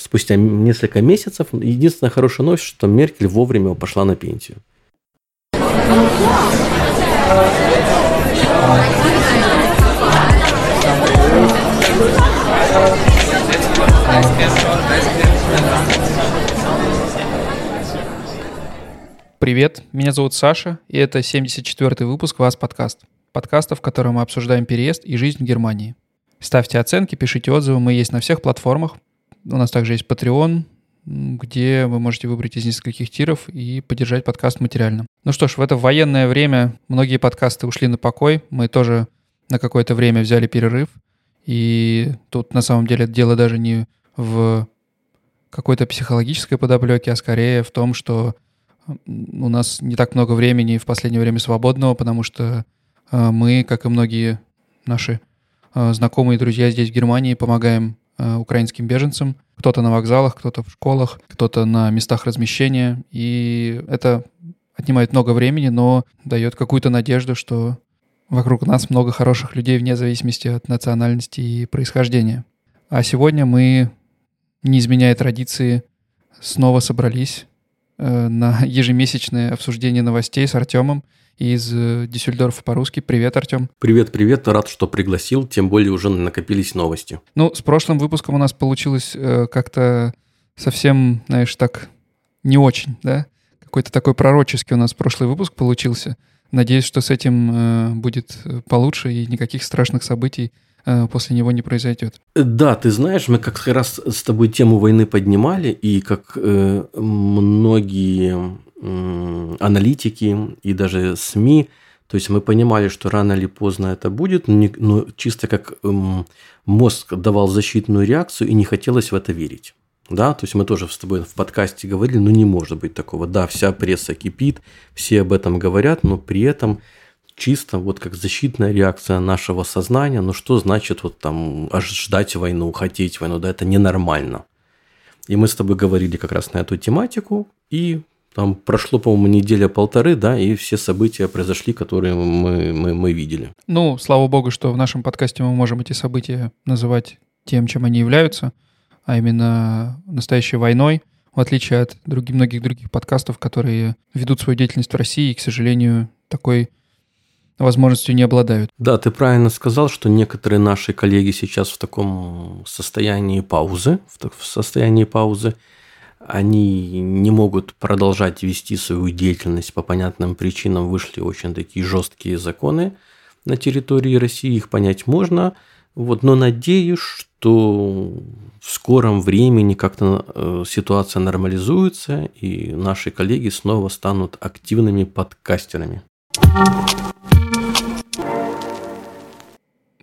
спустя несколько месяцев. Единственная хорошая новость, что Меркель вовремя пошла на пенсию. Привет, меня зовут Саша, и это 74-й выпуск «Вас подкаст». Подкаста, в котором мы обсуждаем переезд и жизнь в Германии. Ставьте оценки, пишите отзывы, мы есть на всех платформах. У нас также есть Patreon, где вы можете выбрать из нескольких тиров и поддержать подкаст материально. Ну что ж, в это военное время многие подкасты ушли на покой. Мы тоже на какое-то время взяли перерыв. И тут на самом деле дело даже не в какой-то психологической подоплеке, а скорее в том, что у нас не так много времени в последнее время свободного, потому что э, мы, как и многие наши э, знакомые и друзья здесь, в Германии, помогаем украинским беженцам. Кто-то на вокзалах, кто-то в школах, кто-то на местах размещения. И это отнимает много времени, но дает какую-то надежду, что вокруг нас много хороших людей вне зависимости от национальности и происхождения. А сегодня мы, не изменяя традиции, снова собрались Э, на ежемесячное обсуждение новостей с Артемом из э, Дюссельдорфа по-русски. Привет, Артем. Привет, привет. Рад, что пригласил. Тем более уже накопились новости. Ну, с прошлым выпуском у нас получилось э, как-то совсем, знаешь, так не очень, да? Какой-то такой пророческий у нас прошлый выпуск получился. Надеюсь, что с этим э, будет получше и никаких страшных событий Э, после него не произойдет. Да, ты знаешь, мы как раз с тобой тему войны поднимали, и как э, многие э, аналитики и даже СМИ, то есть мы понимали, что рано или поздно это будет, но, чисто как э, мозг давал защитную реакцию, и не хотелось в это верить. Да, то есть мы тоже с тобой в подкасте говорили, ну не может быть такого. Да, вся пресса кипит, все об этом говорят, но при этом чисто вот как защитная реакция нашего сознания. Ну что значит вот там ждать войну, хотеть войну? Да это ненормально. И мы с тобой говорили как раз на эту тематику, и там прошло, по-моему, неделя-полторы, да, и все события произошли, которые мы, мы, мы видели. Ну, слава богу, что в нашем подкасте мы можем эти события называть тем, чем они являются, а именно настоящей войной, в отличие от других, многих других подкастов, которые ведут свою деятельность в России и, к сожалению, такой возможностью не обладают. Да, ты правильно сказал, что некоторые наши коллеги сейчас в таком состоянии паузы, в состоянии паузы, они не могут продолжать вести свою деятельность по понятным причинам, вышли очень такие жесткие законы на территории России, их понять можно, вот, но надеюсь, что в скором времени как-то э, ситуация нормализуется, и наши коллеги снова станут активными подкастерами.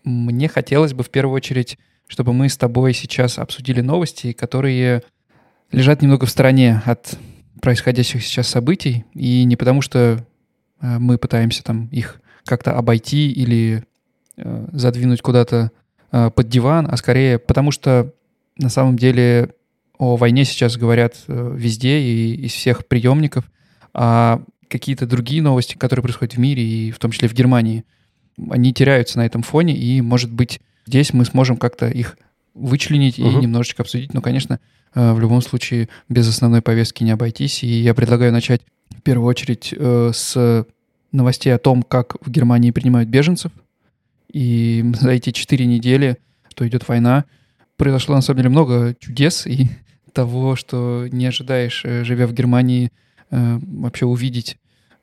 Мне хотелось бы в первую очередь, чтобы мы с тобой сейчас обсудили новости, которые лежат немного в стороне от происходящих сейчас событий, и не потому что э, мы пытаемся там их как-то обойти или э, задвинуть куда-то э, под диван, а скорее потому что на самом деле о войне сейчас говорят везде и из всех приемников, а какие-то другие новости, которые происходят в мире и в том числе в Германии – они теряются на этом фоне, и, может быть, здесь мы сможем как-то их вычленить угу. и немножечко обсудить. Но, конечно, в любом случае без основной повестки не обойтись. И я предлагаю начать в первую очередь э, с новостей о том, как в Германии принимают беженцев. И за эти четыре недели, что идет война, произошло на самом деле много чудес и того, что не ожидаешь, э, живя в Германии, вообще увидеть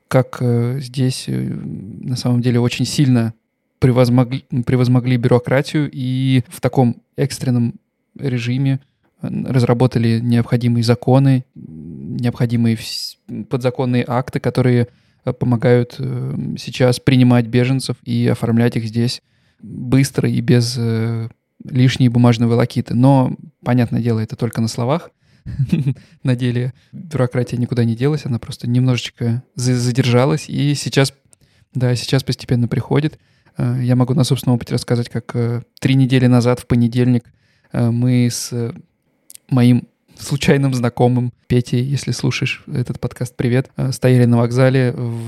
как э, здесь э, на самом деле очень сильно превозмогли, превозмогли бюрократию и в таком экстренном режиме э, разработали необходимые законы, необходимые подзаконные акты, которые помогают сейчас принимать беженцев и оформлять их здесь быстро и без лишней бумажной волокиты. Но, понятное дело, это только на словах. на деле бюрократия никуда не делась, она просто немножечко задержалась, и сейчас, да, сейчас постепенно приходит. Э, я могу на собственном опыте рассказать, как э, три недели назад, в понедельник, э, мы с моим случайным знакомым Петей, если слушаешь этот подкаст, привет, стояли на вокзале в,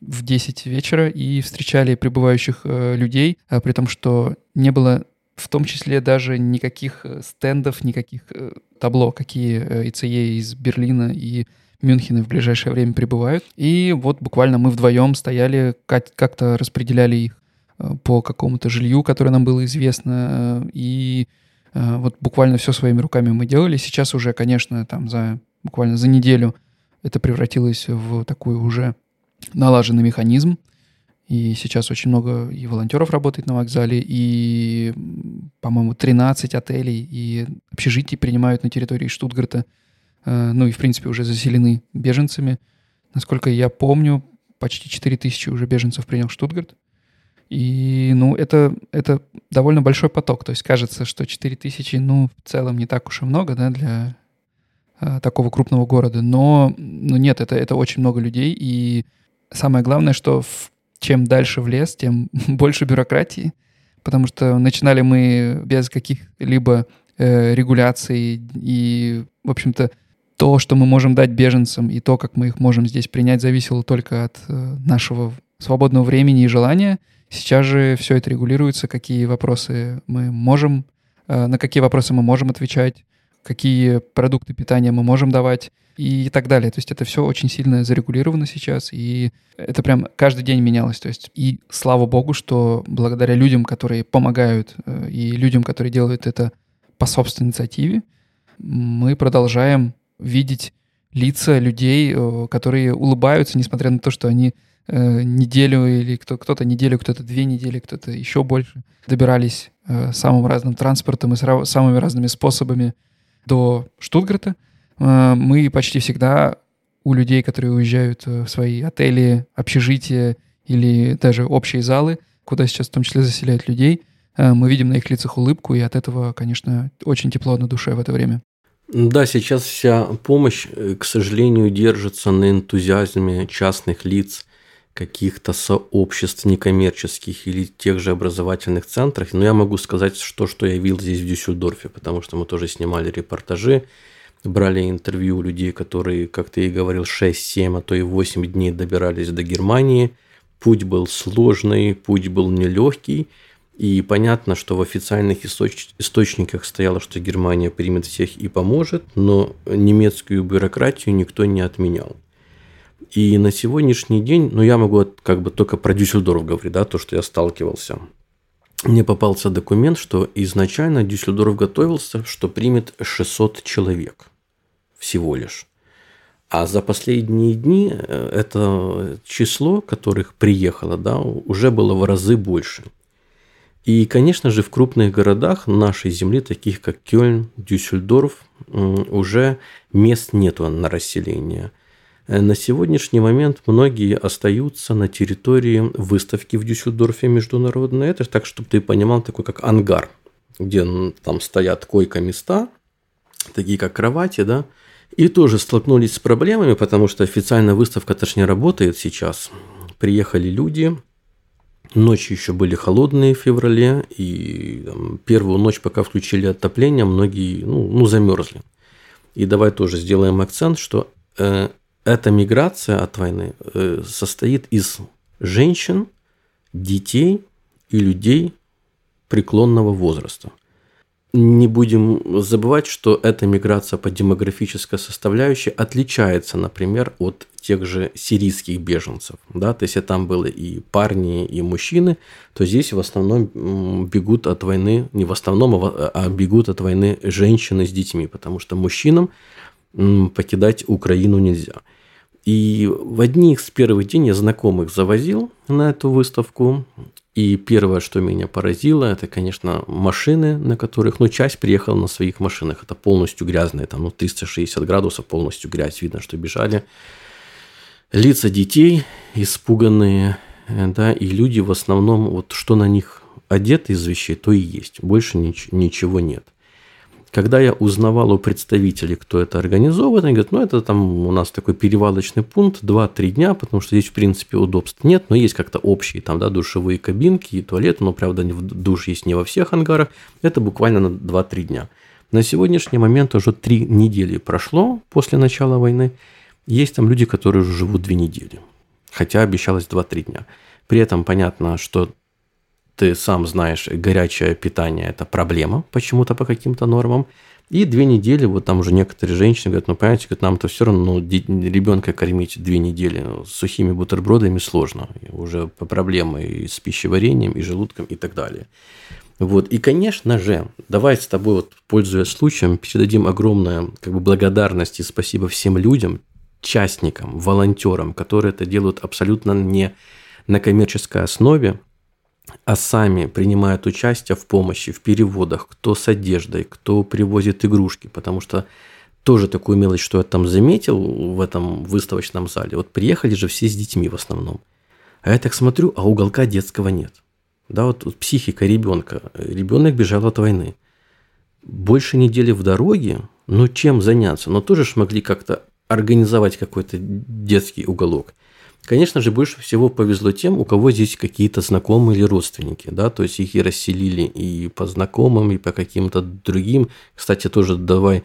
в 10 вечера и встречали прибывающих людей, при том, что не было в том числе даже никаких э, стендов, никаких э, табло, какие э, ИЦЕ из Берлина и Мюнхена в ближайшее время прибывают. И вот буквально мы вдвоем стояли, как-то распределяли их по какому-то жилью, которое нам было известно, и вот буквально все своими руками мы делали. Сейчас уже, конечно, там за буквально за неделю это превратилось в такой уже налаженный механизм. И сейчас очень много и волонтеров работает на вокзале, и, по-моему, 13 отелей и общежитий принимают на территории Штутгарта. Э, ну и, в принципе, уже заселены беженцами. Насколько я помню, почти 4 тысячи уже беженцев принял Штутгарт. И, ну, это, это довольно большой поток. То есть кажется, что 4 тысячи, ну, в целом не так уж и много, да, для э, такого крупного города. Но, ну, нет, это, это очень много людей. И самое главное, что в чем дальше в лес, тем больше бюрократии, потому что начинали мы без каких-либо э, регуляций и, в общем-то, то, что мы можем дать беженцам и то, как мы их можем здесь принять, зависело только от э, нашего свободного времени и желания. Сейчас же все это регулируется, какие вопросы мы можем, э, на какие вопросы мы можем отвечать, какие продукты питания мы можем давать и так далее. То есть это все очень сильно зарегулировано сейчас, и это прям каждый день менялось. То есть и слава богу, что благодаря людям, которые помогают, э, и людям, которые делают это по собственной инициативе, мы продолжаем видеть лица людей, э, которые улыбаются, несмотря на то, что они э, неделю или кто, кто-то неделю, кто-то две недели, кто-то еще больше добирались самым разным транспортом и самыми разными способами до Штутгарта. Э, мы почти всегда у людей, которые уезжают э, в свои отели, общежития или даже общие залы, куда сейчас в том числе заселяют людей, э, мы видим на их лицах улыбку, и от этого, конечно, очень тепло на душе в это время. Да, сейчас вся помощь, к сожалению, держится на энтузиазме частных лиц, каких-то сообществ некоммерческих или тех же образовательных центров. Но я могу сказать, что, что я видел здесь в Дюссельдорфе, потому что мы тоже снимали репортажи, брали интервью у людей, которые, как ты и говорил, 6-7, а то и 8 дней добирались до Германии. Путь был сложный, путь был нелегкий. И понятно, что в официальных источ- источниках стояло, что Германия примет всех и поможет, но немецкую бюрократию никто не отменял. И на сегодняшний день, ну я могу как бы только про Дюссельдорф говорить, да, то, что я сталкивался. Мне попался документ, что изначально Дюссельдорф готовился, что примет 600 человек всего лишь. А за последние дни э, это число, которых приехало, да, уже было в разы больше. И, конечно же, в крупных городах нашей земли, таких как Кёльн, Дюссельдорф, уже мест нету на расселение. Э, на сегодняшний момент многие остаются на территории выставки в Дюссельдорфе международной. Это так, чтобы ты понимал, такой как ангар, где там стоят койко-места, такие как кровати, да, и тоже столкнулись с проблемами, потому что официальная выставка тоже не работает сейчас. Приехали люди, ночи еще были холодные в феврале, и там, первую ночь, пока включили отопление, многие ну, ну, замерзли. И давай тоже сделаем акцент, что э, эта миграция от войны э, состоит из женщин, детей и людей преклонного возраста не будем забывать, что эта миграция по демографической составляющей отличается, например, от тех же сирийских беженцев. Да? То есть, если там было и парни, и мужчины, то здесь в основном бегут от войны, не в основном, а, а бегут от войны женщины с детьми, потому что мужчинам покидать Украину нельзя. И в одни из первых дней я знакомых завозил на эту выставку, и первое, что меня поразило, это, конечно, машины, на которых, ну, часть приехала на своих машинах. Это полностью грязные, там, ну, 360 градусов, полностью грязь. Видно, что бежали. Лица детей испуганные, э, да, и люди в основном, вот что на них одеты из вещей, то и есть. Больше ничего нет. Когда я узнавал у представителей, кто это организовывает, они говорят, ну, это там у нас такой перевалочный пункт, 2-3 дня, потому что здесь, в принципе, удобств нет, но есть как-то общие там, да, душевые кабинки и туалеты, но, правда, душ есть не во всех ангарах, это буквально на 2-3 дня. На сегодняшний момент уже 3 недели прошло после начала войны, есть там люди, которые уже живут 2 недели, хотя обещалось 2-3 дня. При этом понятно, что ты сам знаешь, горячее питание – это проблема почему-то по каким-то нормам. И две недели, вот там уже некоторые женщины говорят, ну, понимаете, говорят, нам-то все равно ну, ребенка кормить две недели с сухими бутербродами сложно. Уже по проблемам и с пищеварением, и желудком, и так далее. Вот. И, конечно же, давай с тобой, вот, пользуясь случаем, передадим огромное как бы, благодарность и спасибо всем людям, частникам, волонтерам, которые это делают абсолютно не на коммерческой основе, а сами принимают участие в помощи, в переводах, кто с одеждой, кто привозит игрушки, потому что тоже такую мелочь, что я там заметил в этом выставочном зале. Вот приехали же все с детьми в основном. А я так смотрю, а уголка детского нет. Да, вот, вот психика ребенка. Ребенок бежал от войны. Больше недели в дороге, ну чем заняться? Но тоже ж могли как-то организовать какой-то детский уголок. Конечно же, больше всего повезло тем, у кого здесь какие-то знакомые или родственники, да, то есть их и расселили и по знакомым, и по каким-то другим. Кстати, тоже давай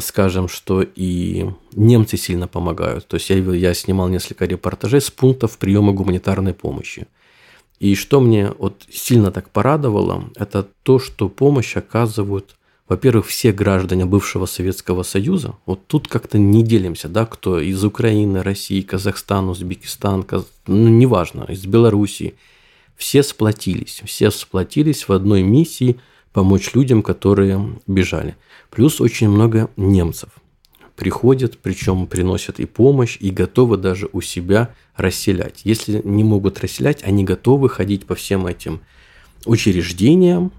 скажем, что и немцы сильно помогают. То есть я, я снимал несколько репортажей с пунктов приема гуманитарной помощи. И что мне вот сильно так порадовало, это то, что помощь оказывают во-первых, все граждане бывшего Советского Союза, вот тут как-то не делимся, да, кто из Украины, России, Казахстана, Узбекистан, Каз... ну, неважно, из Белоруссии, все сплотились, все сплотились в одной миссии помочь людям, которые бежали. Плюс очень много немцев приходят, причем приносят и помощь, и готовы даже у себя расселять. Если не могут расселять, они готовы ходить по всем этим учреждениям,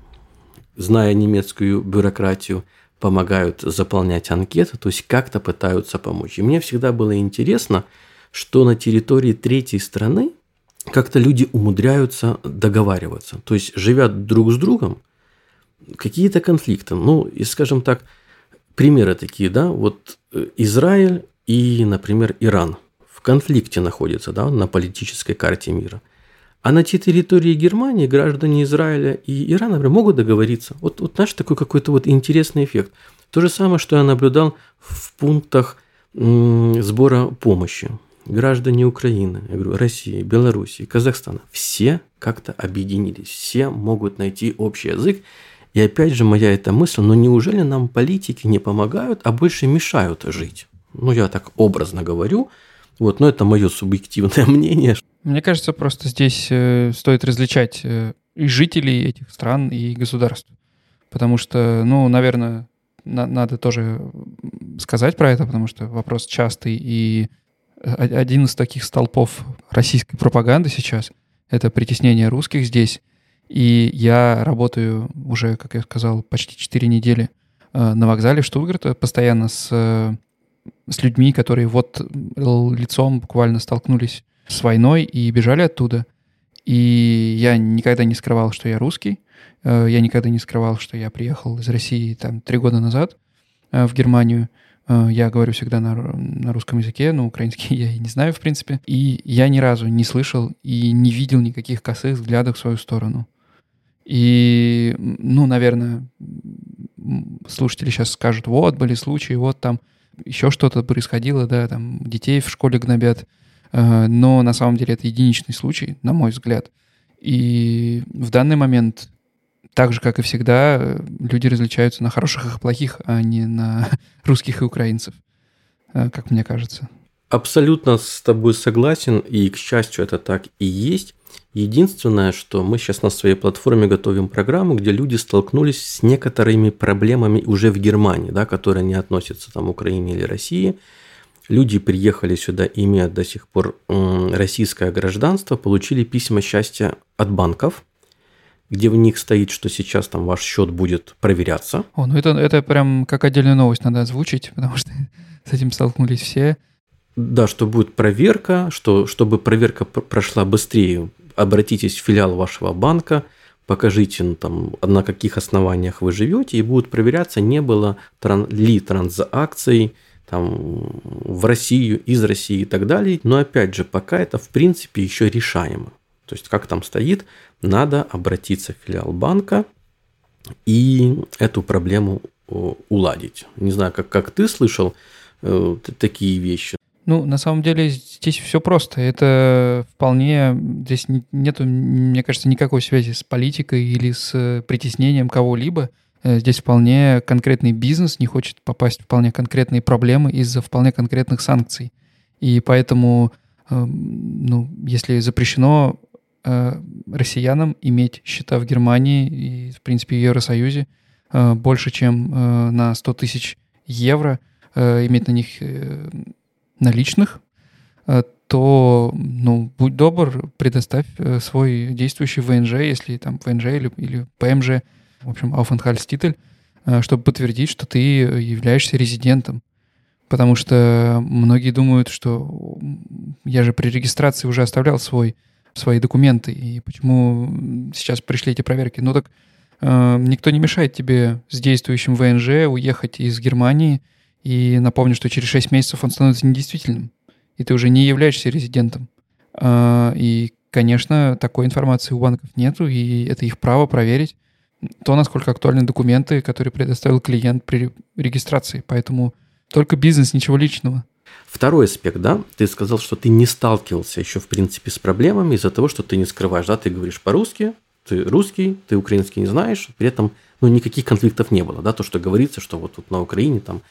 зная немецкую бюрократию, помогают заполнять анкеты, то есть как-то пытаются помочь. И мне всегда было интересно, что на территории третьей страны как-то люди умудряются договариваться. То есть, живя друг с другом, какие-то конфликты. Ну, и, скажем так, примеры такие, да, вот э, Израиль и, например, Иран в конфликте находятся, да, на политической карте мира. А на территории Германии граждане Израиля и Ирана например, могут договориться. Вот, вот наш такой какой-то вот интересный эффект. То же самое, что я наблюдал в пунктах сбора помощи. Граждане Украины, я говорю, России, Белоруссии, Казахстана, все как-то объединились, все могут найти общий язык. И опять же моя эта мысль, но неужели нам политики не помогают, а больше мешают жить? Ну, я так образно говорю, вот, но это мое субъективное мнение. Мне кажется, просто здесь э, стоит различать э, и жителей этих стран, и государств. Потому что, ну, наверное, на- надо тоже сказать про это, потому что вопрос частый. И один из таких столпов российской пропаганды сейчас — это притеснение русских здесь. И я работаю уже, как я сказал, почти 4 недели э, на вокзале Штутгарта, постоянно с, с людьми, которые вот лицом буквально столкнулись с войной и бежали оттуда. И я никогда не скрывал, что я русский. Э, я никогда не скрывал, что я приехал из России там три года назад э, в Германию. Э, я говорю всегда на, на русском языке, но украинский я и не знаю, в принципе. И я ни разу не слышал и не видел никаких косых взглядов в свою сторону. И, ну, наверное, слушатели сейчас скажут, вот, были случаи, вот там еще что-то происходило, да, там детей в школе гнобят, Э, но на самом деле это единичный случай, на мой взгляд. И в данный момент, так же, как и всегда, люди различаются на хороших и плохих, а не на русских и украинцев, э, как мне кажется. Абсолютно с тобой согласен, и, к счастью, это так и есть. Единственное, что мы сейчас на своей платформе готовим программу, где люди столкнулись с некоторыми проблемами уже в Германии, да, которые не относятся там, к Украине или России – Люди приехали сюда, имея до сих пор российское гражданство, получили письма счастья от банков, где в них стоит, что сейчас там ваш счет будет проверяться. О, ну это, это прям как отдельную новость надо озвучить, потому что с этим столкнулись все. Да, что будет проверка, что чтобы проверка прошла быстрее, обратитесь в филиал вашего банка, покажите, ну, там, на каких основаниях вы живете, и будет проверяться, не было тран- ли транзакций, там, в Россию, из России и так далее. Но опять же, пока это в принципе еще решаемо. То есть, как там стоит, надо обратиться в филиал банка и эту проблему уладить. Не знаю, как, как ты слышал э, такие вещи. Ну, на самом деле здесь все просто. Это вполне... Здесь нету, мне кажется, никакой связи с политикой или с притеснением кого-либо. Э, здесь вполне конкретный бизнес не хочет попасть в вполне конкретные проблемы из-за вполне конкретных санкций. И поэтому, эм, ну, если запрещено э, россиянам иметь счета в Германии и, в принципе, в Евросоюзе э, больше, чем на 100 тысяч евро, иметь на них наличных, э, то, ну, будь добр, предоставь э, свой действующий ВНЖ, если там ВНЖ или, или ПМЖ, в общем, Aufenthaltstitel, э, чтобы подтвердить, что ты являешься резидентом. Потому что многие думают, что я же при регистрации уже оставлял свой, свои документы, и почему сейчас пришли эти проверки. Ну так э, никто не мешает тебе с действующим ВНЖ уехать из Германии – и напомню, что через 6 месяцев он становится недействительным, и ты уже не являешься резидентом. А, и, конечно, такой информации у банков нету, и это их право проверить то, насколько актуальны документы, которые предоставил клиент при регистрации. Поэтому только бизнес, ничего личного. Второй аспект, да, ты сказал, что ты не сталкивался еще, в принципе, с проблемами из-за того, что ты не скрываешь, да, ты говоришь по-русски, ты русский, ты украинский не знаешь, при этом, ну, никаких конфликтов не было, да, то, что говорится, что вот тут на Украине там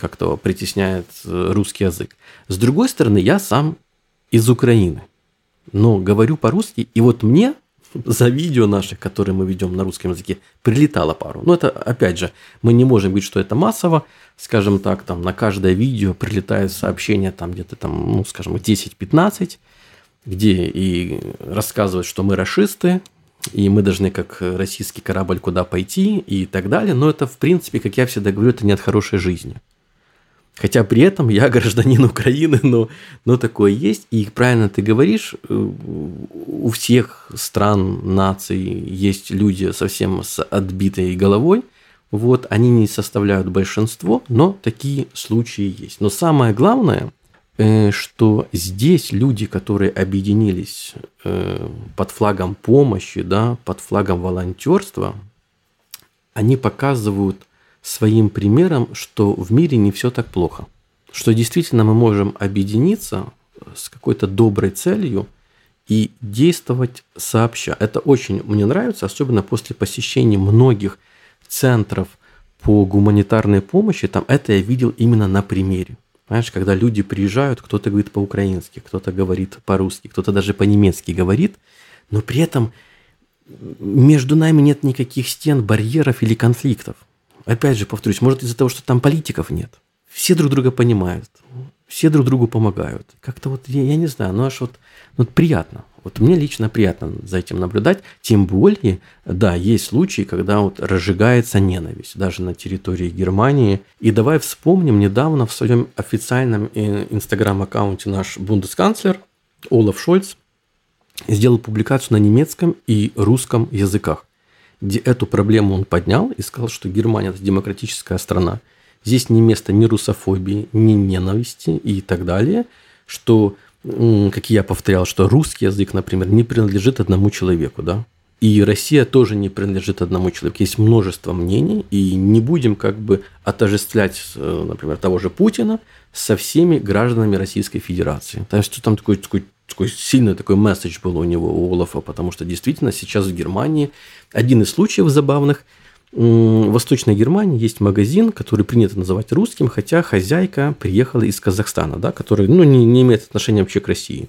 как-то притесняет э, русский язык. С другой стороны, я сам из Украины, но говорю по-русски, и вот мне за видео наших, которые мы ведем на русском языке, прилетало пару. Но это, опять же, мы не можем говорить, что это массово. Скажем так, там на каждое видео прилетает сообщение там где-то там, ну, скажем, 10-15, где и рассказывают, что мы расисты, и мы должны как российский корабль куда пойти и так далее. Но это, в принципе, как я всегда говорю, это не от хорошей жизни. Хотя при этом я гражданин Украины, но, но такое есть. И правильно ты говоришь, э, у всех стран, наций есть люди совсем с отбитой головой. Вот, они не составляют большинство, но такие случаи есть. Но самое главное, Э, что здесь люди, которые объединились э, под флагом помощи, да, под флагом волонтерства, они показывают своим примером, что в мире не все так плохо. Что действительно мы можем объединиться с какой-то доброй целью и действовать сообща. Это очень мне нравится, особенно после посещения многих центров по гуманитарной помощи. Там это я видел именно на примере. Понимаешь, когда люди приезжают, кто-то говорит по-украински, кто-то говорит по-русски, кто-то даже по-немецки говорит, но при этом между нами нет никаких стен, барьеров или конфликтов. Опять же, повторюсь, может из-за того, что там политиков нет. Все друг друга понимают, все друг другу помогают. Как-то вот, я, я не знаю, ну аж вот, ну, вот приятно. Вот мне лично приятно за этим наблюдать. Тем более, да, есть случаи, когда вот разжигается ненависть, даже на территории Германии. И давай вспомним, недавно в своем официальном э, инстаграм-аккаунте наш бундесканцлер Олаф Шольц сделал публикацию на немецком и русском языках, где эту проблему он поднял и сказал, что Германия – это демократическая страна. Здесь не место ни русофобии, ни ненависти и так далее, что как я повторял, что русский язык, например, не принадлежит одному человеку, да, и Россия тоже не принадлежит одному человеку. Есть множество мнений, и не будем как бы отождествлять, э, например, того же Путина со всеми гражданами Российской Федерации. Так что там такой, такой, такой сильный такой месседж был у него, у Олафа, потому что действительно сейчас в Германии один из случаев забавных – в Восточной Германии есть магазин, который принято называть русским, хотя хозяйка приехала из Казахстана, да, который ну, не, не имеет отношения вообще к России.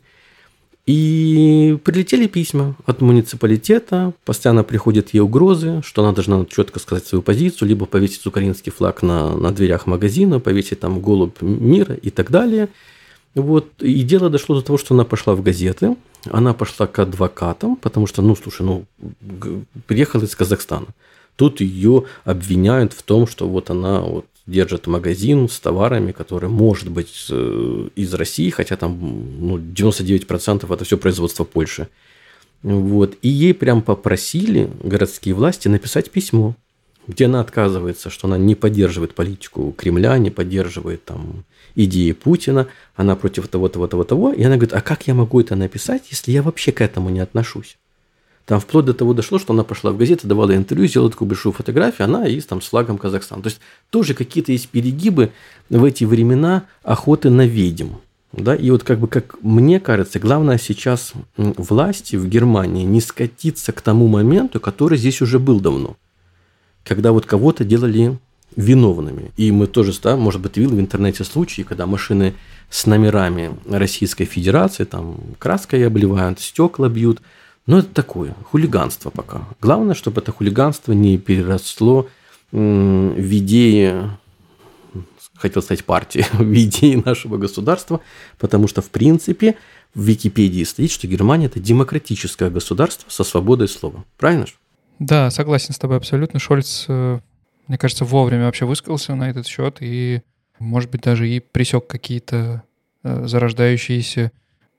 И прилетели письма от муниципалитета, постоянно приходят ей угрозы, что она должна четко сказать свою позицию, либо повесить украинский флаг на, на дверях магазина, повесить там голубь мира и так далее. Вот. И дело дошло до того, что она пошла в газеты, она пошла к адвокатам, потому что, ну, слушай, ну, приехала из Казахстана. Тут ее обвиняют в том, что вот она вот держит магазин с товарами, который может быть э, из России, хотя там ну, 99% это все производство Польши. Вот. И ей прям попросили городские власти написать письмо, где она отказывается, что она не поддерживает политику Кремля, не поддерживает там идеи Путина, она против того, того, того, того. И она говорит, а как я могу это написать, если я вообще к этому не отношусь? Там вплоть до того дошло, что она пошла в газету, давала интервью, сделала такую большую фотографию, она и там с флагом Казахстана. То есть тоже какие-то есть перегибы в эти времена охоты на ведьм. Да, и вот как бы, как мне кажется, главное сейчас власти в Германии не скатиться к тому моменту, который здесь уже был давно. Когда вот кого-то делали виновными. И мы тоже, да, может быть, видел в интернете случаи, когда машины с номерами Российской Федерации, там краской обливают, стекла бьют. Но это такое, хулиганство пока. Главное, чтобы это хулиганство не переросло в идеи, хотел сказать партии, в идеи нашего государства, потому что, в принципе, в Википедии стоит, что Германия – это демократическое государство со свободой слова. Правильно же? Да, согласен с тобой абсолютно. Шольц, э, мне кажется, вовремя вообще высказался на этот счет и может быть, даже и пресек какие-то э, зарождающиеся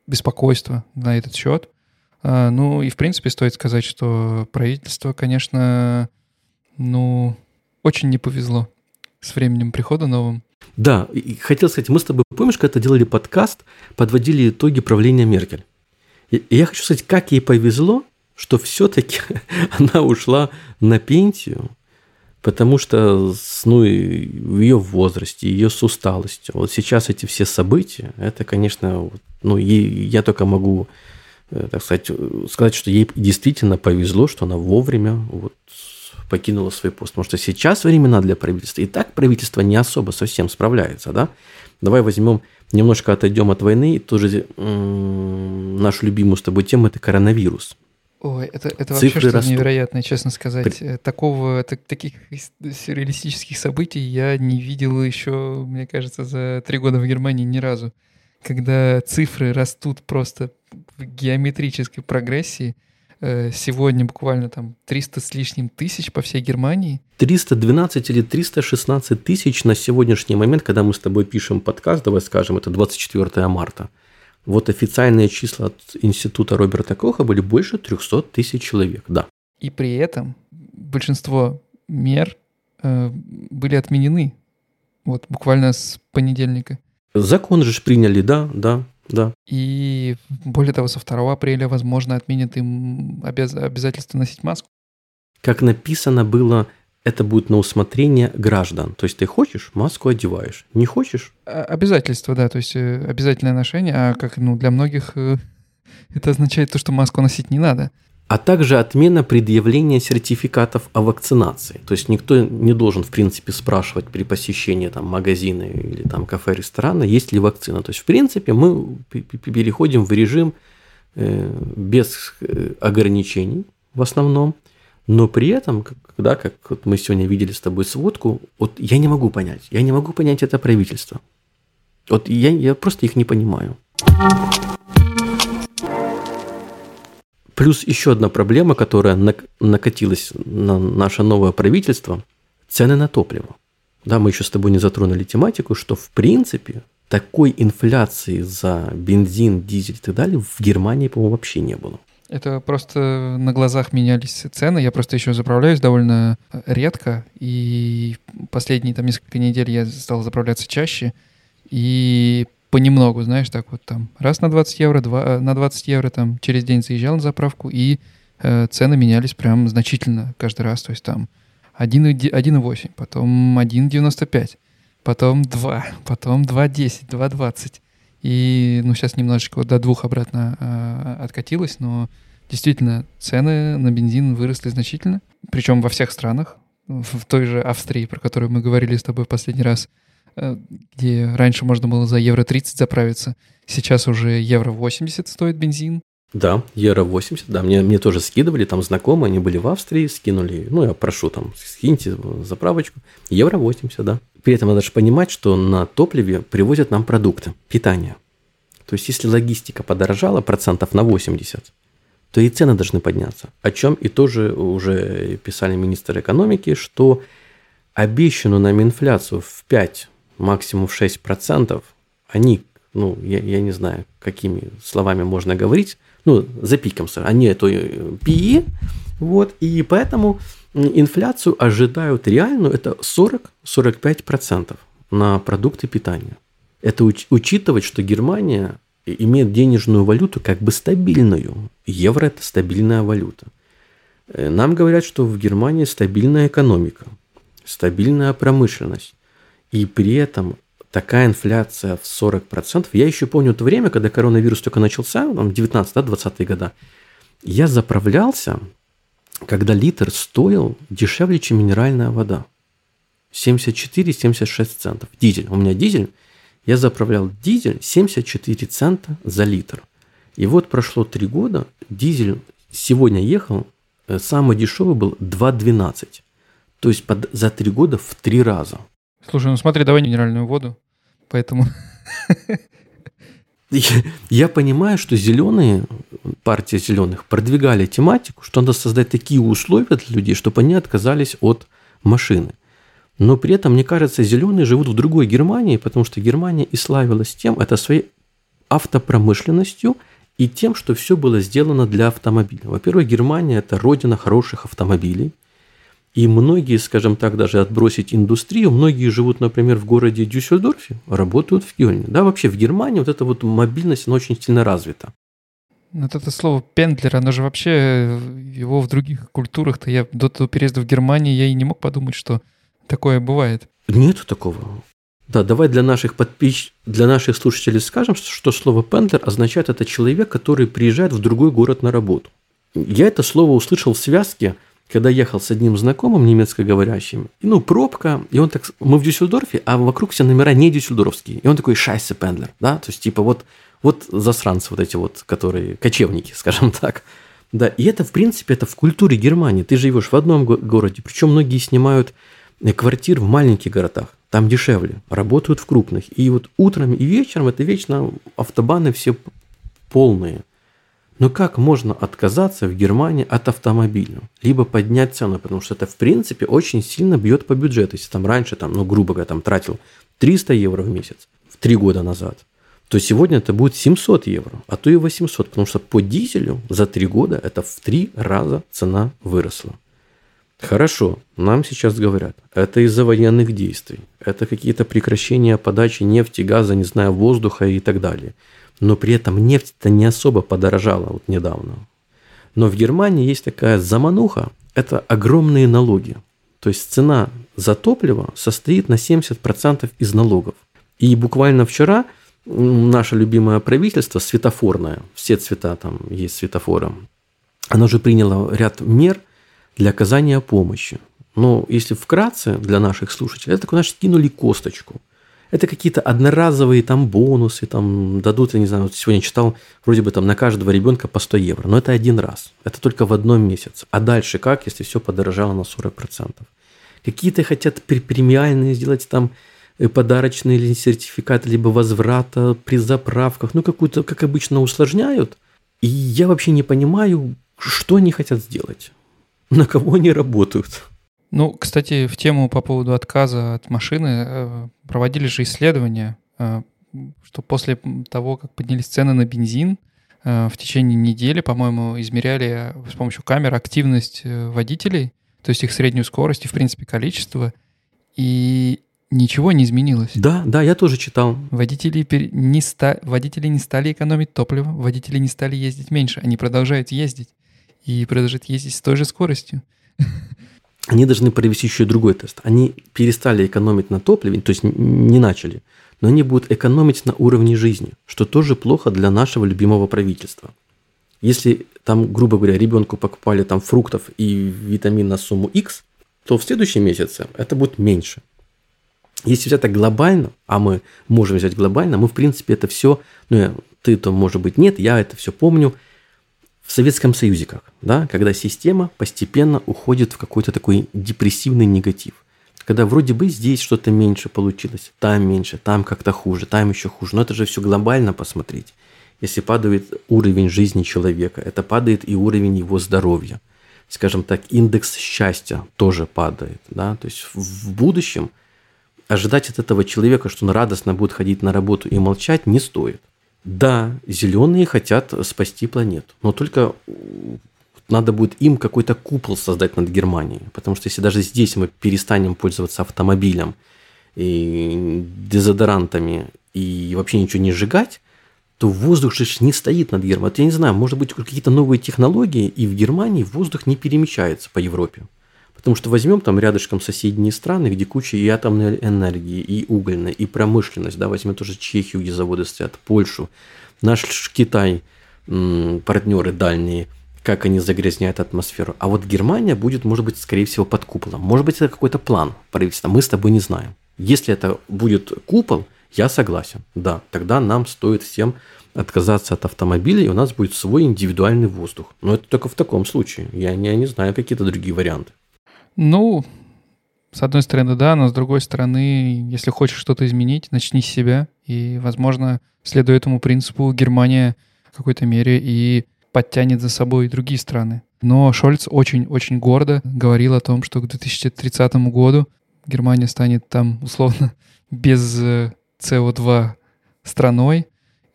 беспокойства на этот счет. А, ну и, в принципе, стоит сказать, что правительство, конечно, ну, очень не повезло с временем прихода новым. Да, и хотел сказать, мы с тобой, помнишь, когда делали подкаст, подводили итоги правления Меркель. И я хочу сказать, как ей повезло, что все-таки она ушла на пенсию, потому что ну, в ее возрасте, ее с усталостью. Вот сейчас эти все события, это, конечно, ну, я только могу, так сказать, сказать, что ей действительно повезло, что она вовремя вот покинула свой пост. Потому что сейчас времена для правительства. И так правительство не особо совсем справляется, да? Давай возьмем, немножко отойдем от войны, тоже м- нашу любимую с тобой тему – это коронавирус. Ой, это, это вообще что-то растут. невероятное, честно сказать. При... Э, такого, так, таких сюрреалистических событий я не видел еще, мне кажется, за три года в Германии ни разу. Когда цифры растут просто в геометрической прогрессии, э, сегодня буквально там 300 с лишним тысяч по всей Германии. 312 или 316 тысяч на сегодняшний момент, когда мы с тобой пишем подкаст, давай скажем, это 24 марта. Вот официальные числа от института Роберта Коха были больше 300 тысяч человек, да. И при этом большинство мер э, были отменены. Вот буквально с понедельника. Закон же приняли, да, да, да. И более того, со 2 апреля, возможно, отменят им обяз... обязательство носить маску. Как написано было это будет на усмотрение граждан. То есть ты хочешь, маску одеваешь. Не хочешь? Обязательство, да. То есть э, обязательное ношение, а как ну, для многих э, это означает то, что маску носить не надо. А также отмена предъявления сертификатов о вакцинации. То есть никто не должен, в принципе, спрашивать при посещении там, магазина или там, кафе, ресторана, есть ли вакцина. То есть, в принципе, мы переходим в режим э, без э, ограничений в основном – но при этом, когда, как вот мы сегодня видели с тобой сводку, вот я не могу понять, я не могу понять это правительство. Вот я, я просто их не понимаю. Плюс еще одна проблема, которая накатилась на наше новое правительство – цены на топливо. Да, мы еще с тобой не затронули тематику, что в принципе такой инфляции за бензин, дизель и так далее в Германии, по-моему, вообще не было. Это просто на глазах менялись цены. Я просто еще заправляюсь довольно редко. И последние там несколько недель я стал заправляться чаще. И понемногу, знаешь, так вот там раз на 20 евро, два, э, на 20 евро там через день заезжал на заправку, и э, цены менялись прям значительно каждый раз. То есть там 1,8, потом 1,95, потом 2, потом 2,10, 2,20. И, ну, сейчас немножечко до двух обратно э, откатилось, но действительно цены на бензин выросли значительно, причем во всех странах. В той же Австрии, про которую мы говорили с тобой в последний раз, где раньше можно было за евро 30 заправиться, сейчас уже евро 80 стоит бензин. Да, евро 80, да, мне, мне тоже скидывали, там знакомые, они были в Австрии, скинули, ну, я прошу, там, скиньте заправочку, евро 80, да. При этом надо же понимать, что на топливе привозят нам продукты, питание. То есть, если логистика подорожала процентов на 80, то и цены должны подняться. О чем и тоже уже писали министр экономики, что обещанную нам инфляцию в 5, максимум в 6%, они, ну, я, я не знаю, какими словами можно говорить, ну, за пиком, они это PE, вот, и поэтому инфляцию ожидают реальную, это 40-45% на продукты питания. Это уч- учитывать, что Германия имеет денежную валюту как бы стабильную. Евро – это стабильная валюта. Э, нам говорят, что в Германии стабильная экономика, стабильная промышленность. И при этом такая инфляция в 40%. Я еще помню то время, когда коронавирус только начался, там 19-20 года. Я заправлялся, когда литр стоил дешевле, чем минеральная вода. 74-76 центов. Дизель. У меня дизель. Я заправлял дизель 74 цента за литр. И вот прошло три года, дизель сегодня ехал, э, самый дешевый был 2,12. То есть под, за три года в три раза. Слушай, ну смотри, давай минеральную воду. Поэтому... Я понимаю, что зеленые, партия зеленых, продвигали тематику, что надо создать такие условия для людей, чтобы они отказались от машины. Но при этом, мне кажется, зеленые живут в другой Германии, потому что Германия и славилась тем, это своей автопромышленностью и тем, что все было сделано для автомобиля. Во-первых, Германия – это родина хороших автомобилей. И многие, скажем так, даже отбросить индустрию, многие живут, например, в городе Дюссельдорфе, работают в Кёльне. Да, вообще в Германии вот эта вот мобильность, она очень сильно развита. Вот это слово пендлер, оно же вообще, его в других культурах-то я до того переезда в Германию я и не мог подумать, что такое бывает. Нет такого. Да, давай для наших подписчиков, для наших слушателей скажем, что слово пендлер означает это человек, который приезжает в другой город на работу. Я это слово услышал в связке – когда ехал с одним знакомым немецкоговорящим, и, ну, пробка, и он так, мы в Дюссельдорфе, а вокруг все номера не дюссельдорфские, и он такой шайсе пендлер, да, то есть, типа, вот, вот засранцы вот эти вот, которые, кочевники, скажем так, да, и это, в принципе, это в культуре Германии, ты живешь в одном городе, причем многие снимают э, квартир в маленьких городах, там дешевле, работают в крупных, и вот утром и вечером это вечно автобаны все полные, но как можно отказаться в Германии от автомобиля? Либо поднять цену, потому что это, в принципе, очень сильно бьет по бюджету. Если там раньше, там, ну, грубо говоря, там тратил 300 евро в месяц, в три года назад, то сегодня это будет 700 евро, а то и 800, потому что по дизелю за три года это в три раза цена выросла. Хорошо, нам сейчас говорят, это из-за военных действий, это какие-то прекращения подачи нефти, газа, не знаю, воздуха и так далее – но при этом нефть-то не особо подорожала вот недавно. Но в Германии есть такая замануха, это огромные налоги. То есть цена за топливо состоит на 70% из налогов. И буквально вчера наше любимое правительство, светофорное, все цвета там есть светофора, оно же приняло ряд мер для оказания помощи. Но если вкратце для наших слушателей, это, знаешь, скинули косточку – это какие-то одноразовые там бонусы, там дадут, я не знаю, вот сегодня читал, вроде бы там на каждого ребенка по 100 евро, но это один раз, это только в одном месяце. А дальше как, если все подорожало на 40%? Какие-то хотят премиальные сделать там э, подарочные или сертификаты, либо возврата при заправках, ну какую-то, как обычно, усложняют. И я вообще не понимаю, что они хотят сделать, на кого они работают. Ну, кстати, в тему по поводу отказа от машины э, проводили же исследования, э, что после того, как поднялись цены на бензин, э, в течение недели, по-моему, измеряли с помощью камер активность водителей, то есть их среднюю скорость и, в принципе, количество, и ничего не изменилось. Да, да, я тоже читал. Водители не, ста... водители не стали экономить топливо, водители не стали ездить меньше, они продолжают ездить и продолжают ездить с той же скоростью они должны провести еще другой тест. Они перестали экономить на топливе, то есть не начали, но они будут экономить на уровне жизни, что тоже плохо для нашего любимого правительства. Если там, грубо говоря, ребенку покупали там фруктов и витамин на сумму X, то в следующем месяце это будет меньше. Если взять это глобально, а мы можем взять глобально, мы в принципе это все, ну ты то может быть нет, я это все помню – в Советском Союзе как, да, когда система постепенно уходит в какой-то такой депрессивный негатив. Когда вроде бы здесь что-то меньше получилось, там меньше, там как-то хуже, там еще хуже. Но это же все глобально посмотреть. Если падает уровень жизни человека, это падает и уровень его здоровья. Скажем так, индекс счастья тоже падает. Да? То есть в будущем ожидать от этого человека, что он радостно будет ходить на работу и молчать, не стоит. Да, зеленые хотят спасти планету, но только надо будет им какой-то купол создать над Германией. Потому что если даже здесь мы перестанем пользоваться автомобилем и дезодорантами и вообще ничего не сжигать, то воздух же не стоит над Германией. Я не знаю, может быть, какие-то новые технологии, и в Германии воздух не перемещается по Европе. Потому что возьмем там рядышком соседние страны, где куча и атомной энергии, и угольной, и промышленность, да, возьмем тоже Чехию, где заводы стоят, Польшу, наш Китай, партнеры дальние, как они загрязняют атмосферу. А вот Германия будет, может быть, скорее всего, под куполом. Может быть, это какой-то план правительства. Мы с тобой не знаем. Если это будет купол, я согласен. Да, тогда нам стоит всем отказаться от автомобиля, и у нас будет свой индивидуальный воздух. Но это только в таком случае. Я не, я не знаю какие-то другие варианты. Ну, с одной стороны, да, но с другой стороны, если хочешь что-то изменить, начни с себя. И, возможно, следуя этому принципу, Германия в какой-то мере и подтянет за собой другие страны. Но Шольц очень-очень гордо говорил о том, что к 2030 году Германия станет там, условно, без СО2 э, страной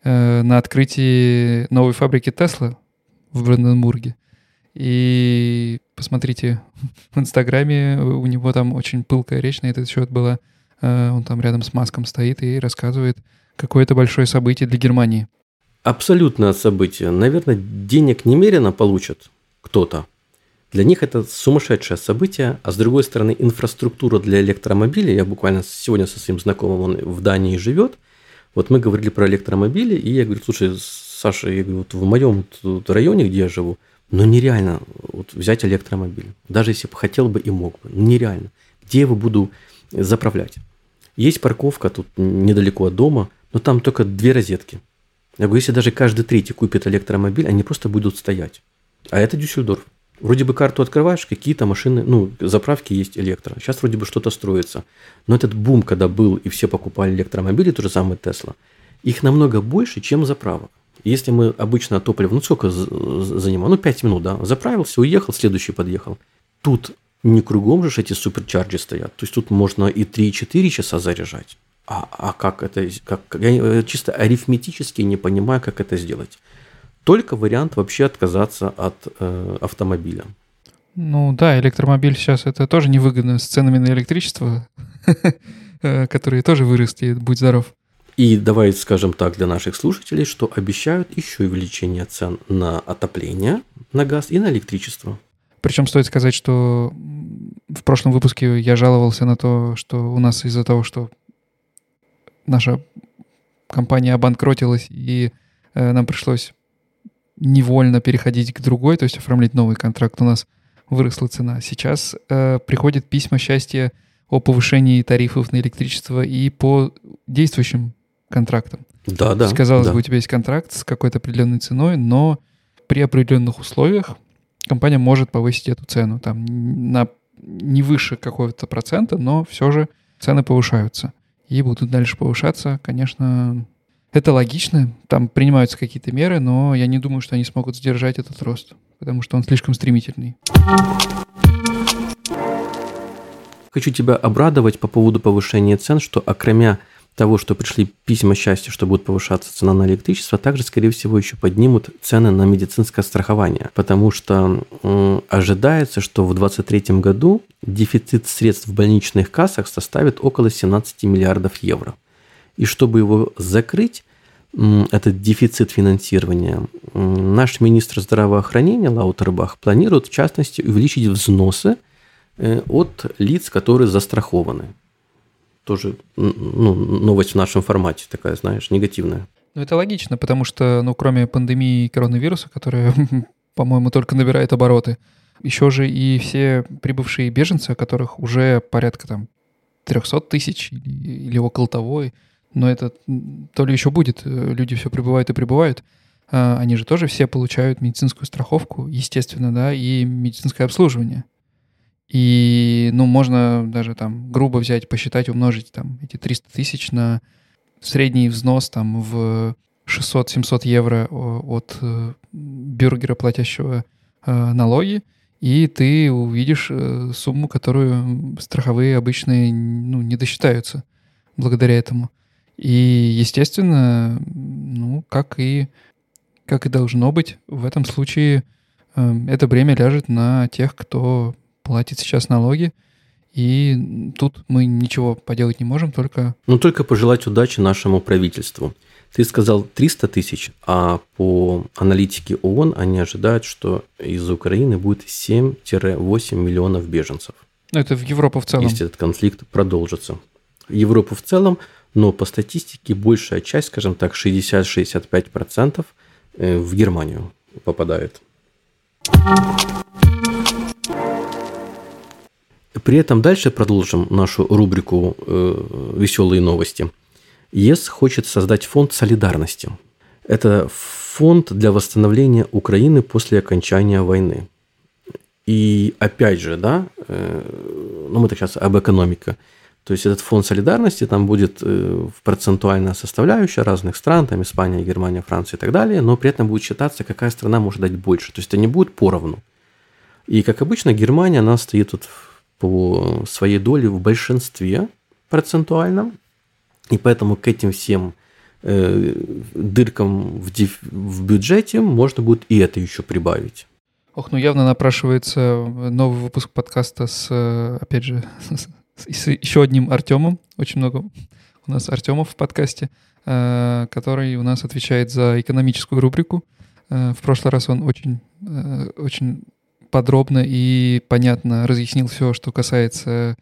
э, на открытии новой фабрики Тесла в Бранденбурге. И посмотрите в Инстаграме, у него там очень пылкая речь на этот счет была. Э, он там рядом с Маском стоит и рассказывает какое-то большое событие для Германии. Абсолютное событие. Наверное, денег немерено получат кто-то. Для них это сумасшедшее событие, а с другой стороны, инфраструктура для электромобилей, я буквально сегодня со своим знакомым, он в Дании живет, вот мы говорили про электромобили, и я говорю, слушай, Саша, я говорю, вот в моем районе, где я живу, но нереально вот взять электромобиль. Даже если бы хотел бы и мог бы. Ну, нереально. Где я его буду заправлять? Есть парковка тут недалеко от дома, но там только две розетки. Я говорю, если даже каждый третий купит электромобиль, они просто будут стоять. А это Дюссельдорф. Вроде бы карту открываешь, какие-то машины, ну, заправки есть электро. Сейчас вроде бы что-то строится. Но этот бум, когда был, и все покупали электромобили, то же самое Тесла, их намного больше, чем заправок. Если мы обычно топливо, ну сколько занимало? Ну 5 минут, да. Заправился, уехал, следующий подъехал. Тут не кругом же эти суперчарджи стоят. То есть тут можно и 3-4 часа заряжать. А, а как это, как, я чисто арифметически не понимаю, как это сделать. Только вариант вообще отказаться от э, автомобиля. Ну да, электромобиль сейчас это тоже невыгодно с ценами на электричество, э, которые тоже выросли, будь здоров. И давай скажем так для наших слушателей, что обещают еще и увеличение цен на отопление, на газ и на электричество. Причем стоит сказать, что в прошлом выпуске я жаловался на то, что у нас из-за того, что наша компания обанкротилась, и э, нам пришлось невольно переходить к другой, то есть оформлять новый контракт, у нас выросла цена. Сейчас э, приходят письма счастья о повышении тарифов на электричество и по действующим контрактом. Да, да. Казалось да. бы, у тебя есть контракт с какой-то определенной ценой, но при определенных условиях компания может повысить эту цену. Там на не выше какого-то процента, но все же цены повышаются. И будут дальше повышаться. Конечно, это логично. Там принимаются какие-то меры, но я не думаю, что они смогут сдержать этот рост, потому что он слишком стремительный. Хочу тебя обрадовать по поводу повышения цен, что окромя того, что пришли письма счастья, что будет повышаться цена на электричество, также, скорее всего, еще поднимут цены на медицинское страхование, потому что ожидается, что в 2023 году дефицит средств в больничных кассах составит около 17 миллиардов евро. И чтобы его закрыть, этот дефицит финансирования, наш министр здравоохранения Лаутербах планирует, в частности, увеличить взносы э, от лиц, которые застрахованы тоже ну, новость в нашем формате такая, знаешь, негативная. Ну, это логично, потому что, ну, кроме пандемии коронавируса, которая, по-моему, только набирает обороты, еще же и все прибывшие беженцы, о которых уже порядка там 300 тысяч или, около того, но это то ли еще будет, люди все прибывают и прибывают, а, они же тоже все получают медицинскую страховку, естественно, да, и медицинское обслуживание. И, ну, можно даже там грубо взять, посчитать, умножить там эти 300 тысяч на средний взнос там в 600-700 евро от э, бюргера, платящего э, налоги, и ты увидишь э, сумму, которую страховые обычные ну, не досчитаются благодаря этому. И, естественно, ну, как и, как и должно быть, в этом случае это бремя ляжет на тех, кто платит сейчас налоги, И тут мы ничего поделать не можем, только... Ну, только пожелать удачи нашему правительству. Ты сказал 300 тысяч, а по аналитике ООН они ожидают, что из Украины будет 7-8 миллионов беженцев. Это в Европу в целом. Если этот конфликт продолжится. Европу в целом, но по статистике большая часть, скажем так, 60-65% э, в Германию попадает. При этом дальше продолжим нашу рубрику э, «Веселые новости». ЕС хочет создать фонд солидарности. Это фонд для восстановления Украины после окончания войны. И опять же, да, э, ну мы так сейчас об экономике. То есть этот фонд солидарности, там будет э, процентуальная составляющая разных стран, там Испания, Германия, Франция и так далее, но при этом будет считаться, какая страна может дать больше. То есть это не будет поровну. И как обычно, Германия, она стоит тут по своей доле в большинстве процентуальном, и поэтому к этим всем э, дыркам в, диф- в бюджете можно будет и это еще прибавить. Ох, ну явно напрашивается новый выпуск подкаста с, опять же, с, еще одним Артемом. Очень много у нас Артемов в подкасте, э, который у нас отвечает за экономическую рубрику. Э, в прошлый раз он очень, э, очень подробно и понятно разъяснил все, что касается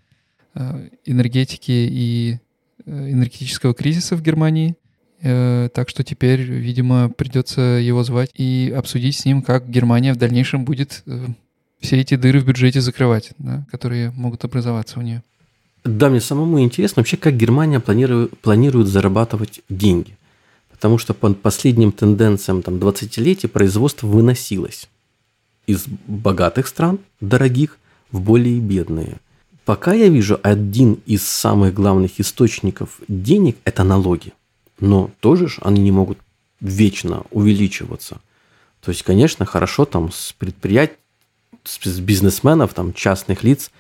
э, энергетики и э, энергетического кризиса в Германии. Э, так что теперь, видимо, придется его звать и обсудить с ним, как Германия в дальнейшем будет все эти дыры в бюджете закрывать, да, которые могут образоваться у нее. Да, мне самому интересно вообще, как Германия планирует, планирует зарабатывать деньги. Потому что по последним тенденциям там, 20-летия производство выносилось из богатых стран, дорогих, в более бедные. Пока я вижу один из самых главных источников денег – это налоги. Но тоже ж они не могут вечно увеличиваться. То есть, конечно, хорошо там с предприятий, с бизнесменов, там, частных лиц,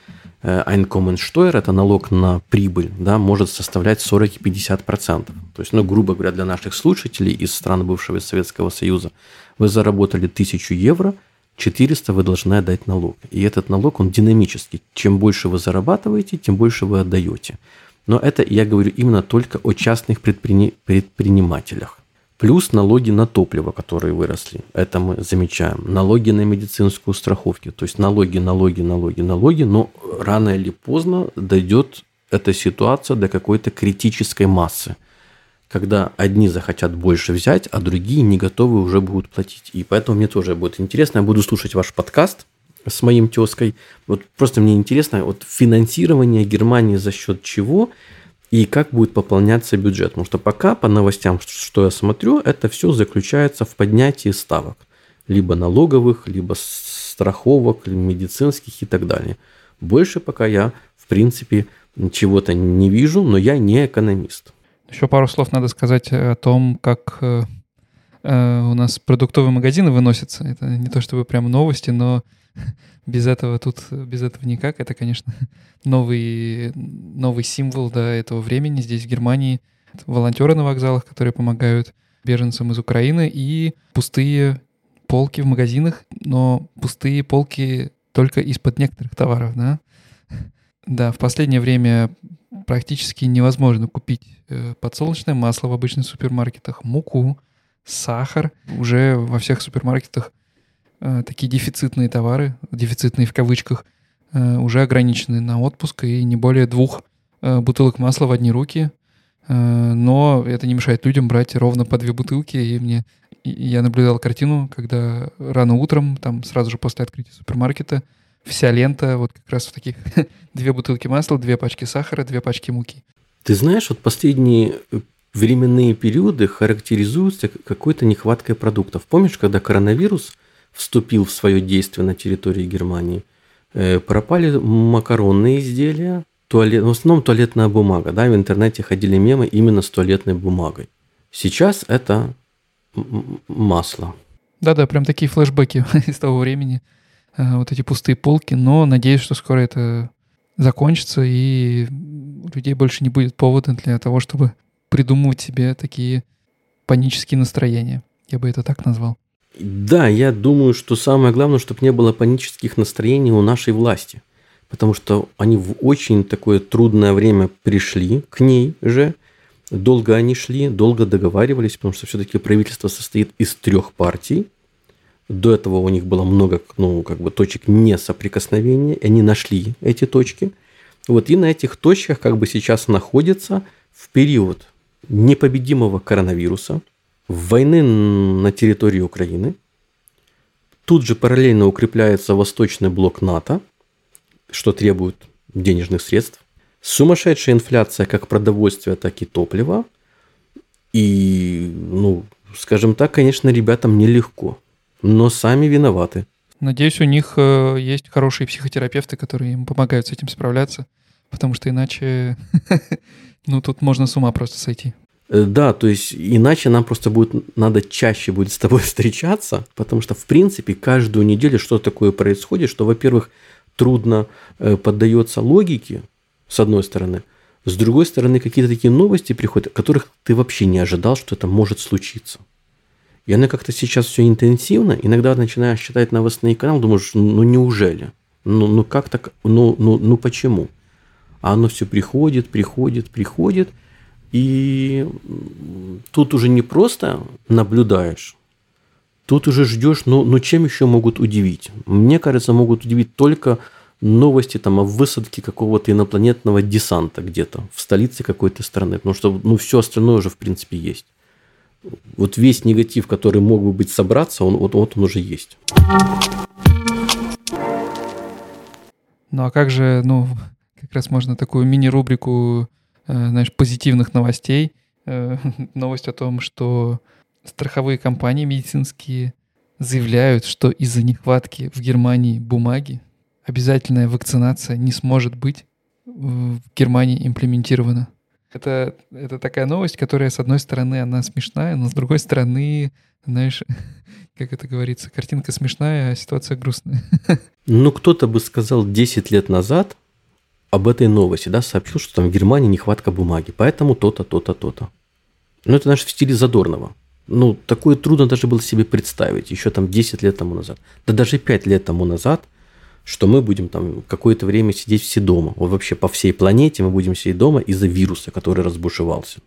Einkommensteuer, это налог на прибыль, да, может составлять 40-50%. То есть, ну, грубо говоря, для наших слушателей из стран бывшего Советского Союза, вы заработали 1000 евро – 400 вы должны отдать налог. И этот налог, он динамический. Чем больше вы зарабатываете, тем больше вы отдаете. Но это я говорю именно только о частных предприни... предпринимателях. Плюс налоги на топливо, которые выросли. Это мы замечаем. Налоги на медицинскую страховку. То есть налоги, налоги, налоги, налоги. Но рано или поздно дойдет эта ситуация до какой-то критической массы когда одни захотят больше взять, а другие не готовы уже будут платить. И поэтому мне тоже будет интересно. Я буду слушать ваш подкаст с моим тезкой. Вот просто мне интересно, вот финансирование Германии за счет чего и как будет пополняться бюджет. Потому что пока по новостям, что я смотрю, это все заключается в поднятии ставок. Либо налоговых, либо страховок, медицинских и так далее. Больше пока я, в принципе, чего-то не вижу, но я не экономист. Еще пару слов надо сказать о том, как э, э, у нас продуктовые магазины выносятся. Это не то чтобы прям новости, но без этого тут, без этого никак. Это, конечно, новый, новый символ да, этого времени здесь, в Германии. волонтеры на вокзалах, которые помогают беженцам из Украины, и пустые полки в магазинах, но пустые полки только из-под некоторых товаров, да. Да, в последнее время практически невозможно купить э, подсолнечное масло в обычных супермаркетах, муку, сахар. Уже во всех супермаркетах э, такие дефицитные товары, дефицитные в кавычках, э, уже ограничены на отпуск и не более двух бутылок масла в одни руки. Но это не мешает людям брать ровно по две бутылки. И мне я наблюдал картину, когда рано утром, там сразу же после открытия супермаркета, вся лента вот как раз в таких две бутылки масла, две пачки сахара, две пачки муки. Ты знаешь, вот последние э, временные периоды характеризуются какой-то нехваткой продуктов. Помнишь, когда коронавирус вступил в свое действие на территории Германии, э, пропали макаронные изделия, туалет, в основном туалетная бумага. Да, в интернете ходили мемы именно с туалетной бумагой. Сейчас это масло. Да-да, прям такие флешбеки из того времени. Э, вот эти пустые полки, но надеюсь, что скоро это закончится, и у людей больше не будет повода для того, чтобы придумывать себе такие панические настроения. Я бы это так назвал. Да, я думаю, что самое главное, чтобы не было панических настроений у нашей власти. потому что они в очень такое трудное время пришли к ней же. Долго они шли, долго договаривались, потому что все-таки правительство состоит из трех партий. До этого у них было много ну, как бы точек несоприкосновения, они нашли эти точки. Вот, и на этих точках как бы сейчас находится в период непобедимого коронавируса, войны на территории Украины. Тут же параллельно укрепляется восточный блок НАТО, что требует денежных средств. Сумасшедшая инфляция как продовольствия, так и топлива. И, ну, скажем так, конечно, ребятам нелегко, но сами виноваты. Надеюсь, у них э, есть хорошие психотерапевты, которые им помогают с этим справляться, потому что иначе, ну, тут можно с ума просто сойти. Э, да, то есть иначе нам просто будет надо чаще будет с тобой встречаться, потому что в принципе каждую неделю что такое происходит, что, во-первых, трудно э, поддается логике, с одной стороны, с другой стороны, какие-то такие новости приходят, которых ты вообще не ожидал, что это может случиться. И она как-то сейчас все интенсивно, иногда начинаешь читать новостные каналы, думаешь, ну неужели? Ну, ну как так? Ну, ну, ну почему? А оно все приходит, приходит, приходит – и тут уже не просто наблюдаешь, тут уже ждешь, ну, ну чем еще могут удивить? Мне кажется, могут удивить только новости там, о высадке какого-то инопланетного десанта где-то в столице какой-то страны. Потому что ну, все остальное уже в принципе есть. Вот весь негатив, который мог бы быть собраться, он, вот, вот он уже есть. Ну а как же, ну, как раз можно такую мини-рубрику Э, знаешь, позитивных новостей. Э, новость о том, что страховые компании медицинские заявляют, что из-за нехватки в Германии бумаги обязательная вакцинация не сможет быть в Германии имплементирована. Это, это такая новость, которая, с одной стороны, она смешная, но с другой стороны, знаешь, как это говорится, картинка смешная, а ситуация грустная. Ну, кто-то бы сказал 10 лет назад, об этой новости, да, сообщил, что там в Германии нехватка бумаги, поэтому то-то, то-то, то-то. Ну, это наш в стиле Задорнова. Ну, такое трудно даже было себе представить еще там 10 лет тому назад. Да даже 5 лет тому назад, что мы будем там какое-то время сидеть все дома. Вот вообще по всей планете мы будем сидеть дома из-за вируса, который разбушевался.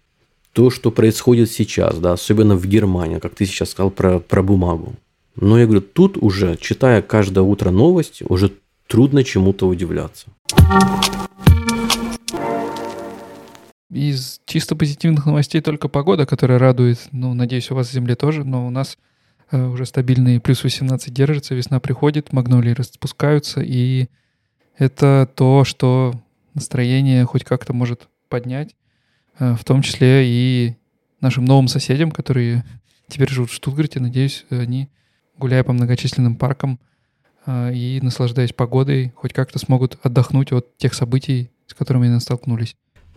То, что происходит сейчас, да, особенно в Германии, как ты сейчас сказал про, про бумагу. Но я говорю, тут уже, читая каждое утро новости, уже трудно чему-то удивляться. Из чисто позитивных новостей только погода, которая радует. Ну, надеюсь, у вас в земле тоже, но у нас уже стабильные плюс 18 держится, весна приходит, магнолии распускаются, и это то, что настроение хоть как-то может поднять, э, в том числе и нашим новым соседям, которые теперь живут в Штутгарте. Надеюсь, они, гуляя по многочисленным паркам, а, и, наслаждаясь погодой, хоть как-то смогут отдохнуть от тех событий, с которыми они столкнулись.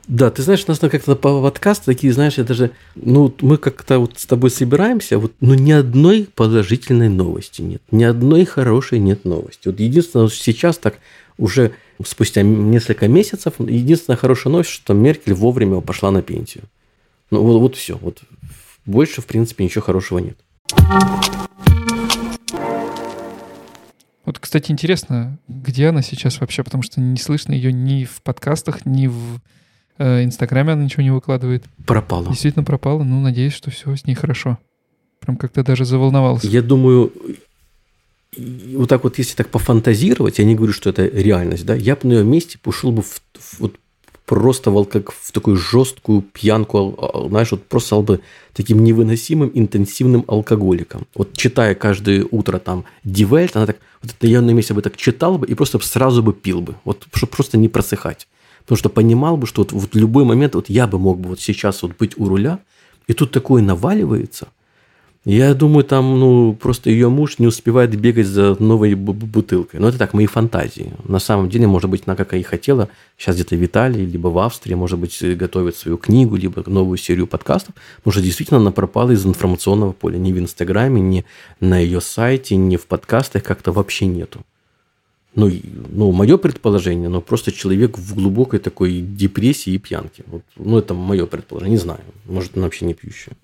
Да, ты знаешь, у нас как-то по подкасту такие, знаешь, это же, ну, мы как-то вот с тобой собираемся, вот, ну, ни одной положительной новости нет, ни одной хорошей нет новости. Вот единственное, вот сейчас так уже спустя несколько месяцев, единственная хорошая новость, что Меркель вовремя пошла на пенсию. Ну, вот, вот все, вот больше, в принципе, ничего хорошего нет. Вот, кстати, интересно, где она сейчас вообще, потому что не слышно ее ни в подкастах, ни в Инстаграме она ничего не выкладывает. Пропала. Действительно пропала. Ну, надеюсь, что все с ней хорошо. Прям как-то даже заволновался. Я думаю, вот так вот, если так пофантазировать, я не говорю, что это реальность, да, я бы на ее месте ушел бы в, в, вот просто вол, как в такую жесткую пьянку, знаешь, вот просто стал бы таким невыносимым интенсивным алкоголиком. Вот читая каждое утро там Дивельт, она так, вот это я на месте бы так читал бы и просто сразу бы пил бы, вот чтобы просто не просыхать. Потому что понимал бы, что вот, вот в любой момент вот я бы мог бы вот сейчас вот быть у руля, и тут такое наваливается – я думаю, там, ну, просто ее муж не успевает бегать за новой бутылкой. Но это так, мои фантазии. На самом деле, может быть, она, как и хотела, сейчас где-то в Италии, либо в Австрии, может быть, готовит свою книгу, либо новую серию подкастов. Потому что действительно она пропала из информационного поля. Ни в Инстаграме, ни на ее сайте, ни в подкастах как-то вообще нету. Ну, ну, мое предположение, но просто человек в глубокой такой депрессии и пьянке. Вот, ну, это мое предположение, не знаю. Может, она вообще не пьющая.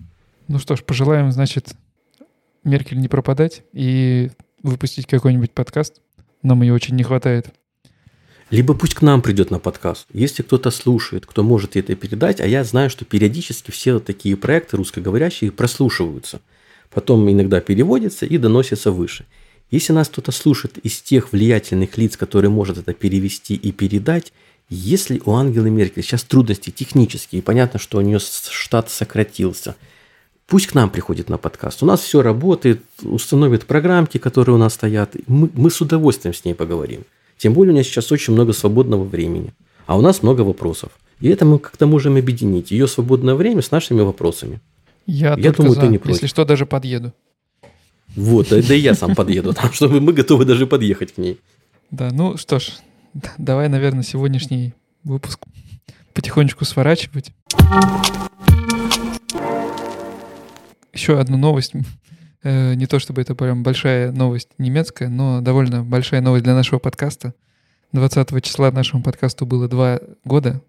Ну что ж, пожелаем, значит, Меркель не пропадать и выпустить какой-нибудь подкаст. Нам ее очень не хватает. Либо пусть к нам придет на подкаст. Если кто-то слушает, кто может это передать, а я знаю, что периодически все такие проекты русскоговорящие прослушиваются. Потом иногда переводятся и доносятся выше. Если нас кто-то слушает из тех влиятельных лиц, которые может это перевести и передать, если у Ангелы Меркель сейчас трудности технические, понятно, что у нее штат сократился, пусть к нам приходит на подкаст. У нас все работает, установит программки, которые у нас стоят. Мы, мы с удовольствием с ней поговорим. Тем более у нее сейчас очень много свободного времени. А у нас много вопросов. И это мы как-то можем объединить. Ее свободное время с нашими вопросами. Я, я думаю, за. ты не против. Если что, даже подъеду. Вот, да, и я сам подъеду, там, чтобы мы готовы даже подъехать к ней. Да, ну что ж, давай, наверное, сегодняшний выпуск потихонечку сворачивать. Еще одну новость. Э, не то чтобы это прям большая новость немецкая, но довольно большая новость для нашего подкаста. 20 числа нашему подкасту было два года.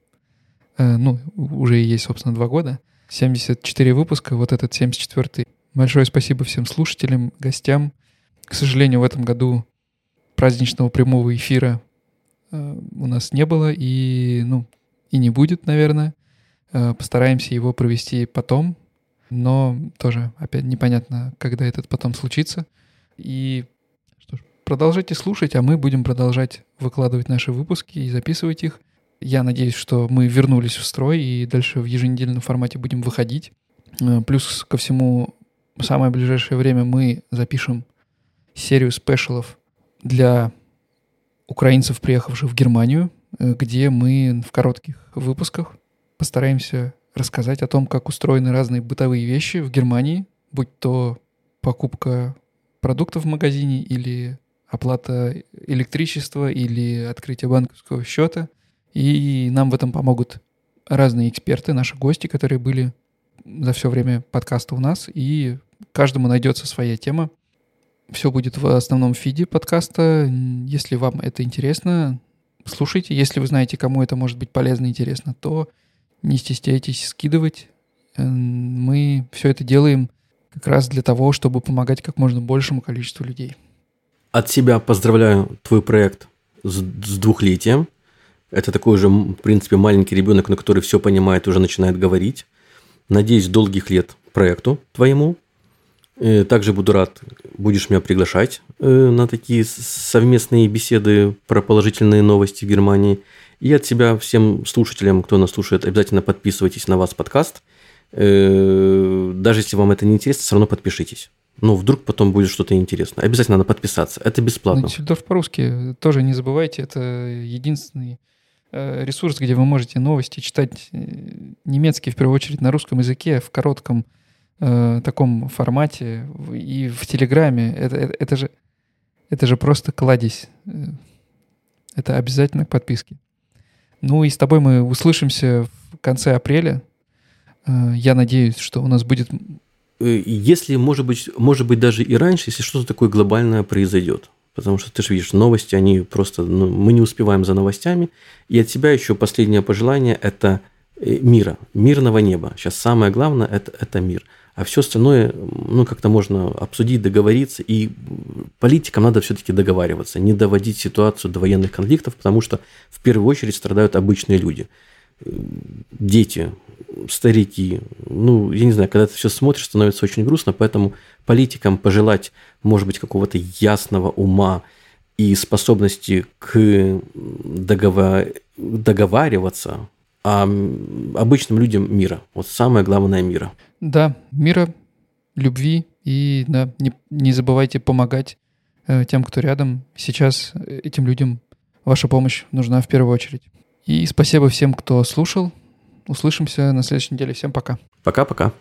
Э, ну, уже и есть, собственно, два года. 74 выпуска, вот этот 74-й. Большое спасибо всем слушателям, гостям. К сожалению, в этом году праздничного прямого эфира э, у нас не было и, ну, и не будет, наверное. Э, постараемся его провести потом, но тоже, опять, непонятно, когда этот потом случится. И что ж, продолжайте слушать, а мы будем продолжать выкладывать наши выпуски и записывать их. Я надеюсь, что мы вернулись в строй и дальше в еженедельном формате будем выходить. Э, плюс ко всему, в самое ближайшее время мы запишем серию спешалов для украинцев, приехавших в Германию, э, где мы в коротких выпусках постараемся рассказать о том, как устроены разные бытовые вещи в Германии, будь то покупка продуктов в магазине или оплата электричества или открытие банковского счета, и нам в этом помогут разные эксперты, наши гости, которые были за все время подкаста у нас, и каждому найдется своя тема. Все будет в основном фиде подкаста. Если вам это интересно, слушайте. Если вы знаете, кому это может быть полезно и интересно, то не стесняйтесь скидывать. Э, мы все это делаем как раз для того, чтобы помогать как можно большему количеству людей. От себя поздравляю твой проект с, с двухлетием. Это такой же, в принципе, маленький ребенок, на который все понимает уже начинает говорить. Надеюсь, долгих лет проекту твоему. И также буду рад, будешь меня приглашать э, на такие совместные беседы про положительные новости в Германии. И от себя всем слушателям, кто нас слушает, обязательно подписывайтесь на вас подкаст. Э, даже если вам это не интересно, все равно подпишитесь. Ну, вдруг потом будет что-то интересное. Обязательно надо подписаться. Это бесплатно. Ну, Дюссельдорф по-русски тоже не забывайте. Это единственный Э, ресурс, где вы можете новости читать э, немецкий, в первую очередь, на русском языке в коротком э, таком формате и в Телеграме. Это, это, это, же, это же просто кладезь. Э, это обязательно к подписке. Ну и с тобой мы услышимся в конце апреля. Э, я надеюсь, что у нас будет... Если, может быть, может быть, даже и раньше, если что-то такое глобальное произойдет. Потому что ты же видишь, новости, они просто, ну, мы не успеваем за новостями. И от тебя еще последнее пожелание – это э, мира, мирного неба. Сейчас самое главное – это, это мир. А все остальное, ну, как-то можно обсудить, договориться. И политикам надо все-таки договариваться, не доводить ситуацию до военных конфликтов, потому что в первую очередь страдают обычные люди. Дети, старики. Ну, я не знаю, когда ты все смотришь, становится очень грустно, поэтому политикам пожелать, может быть, какого-то ясного ума и способности к договор... договариваться, обычным людям мира. Вот самое главное мира. Да, мира, любви и да, не, не забывайте помогать э, тем, кто рядом. Сейчас этим людям ваша помощь нужна в первую очередь. И спасибо всем, кто слушал. Услышимся на следующей неделе. Всем пока. Пока-пока.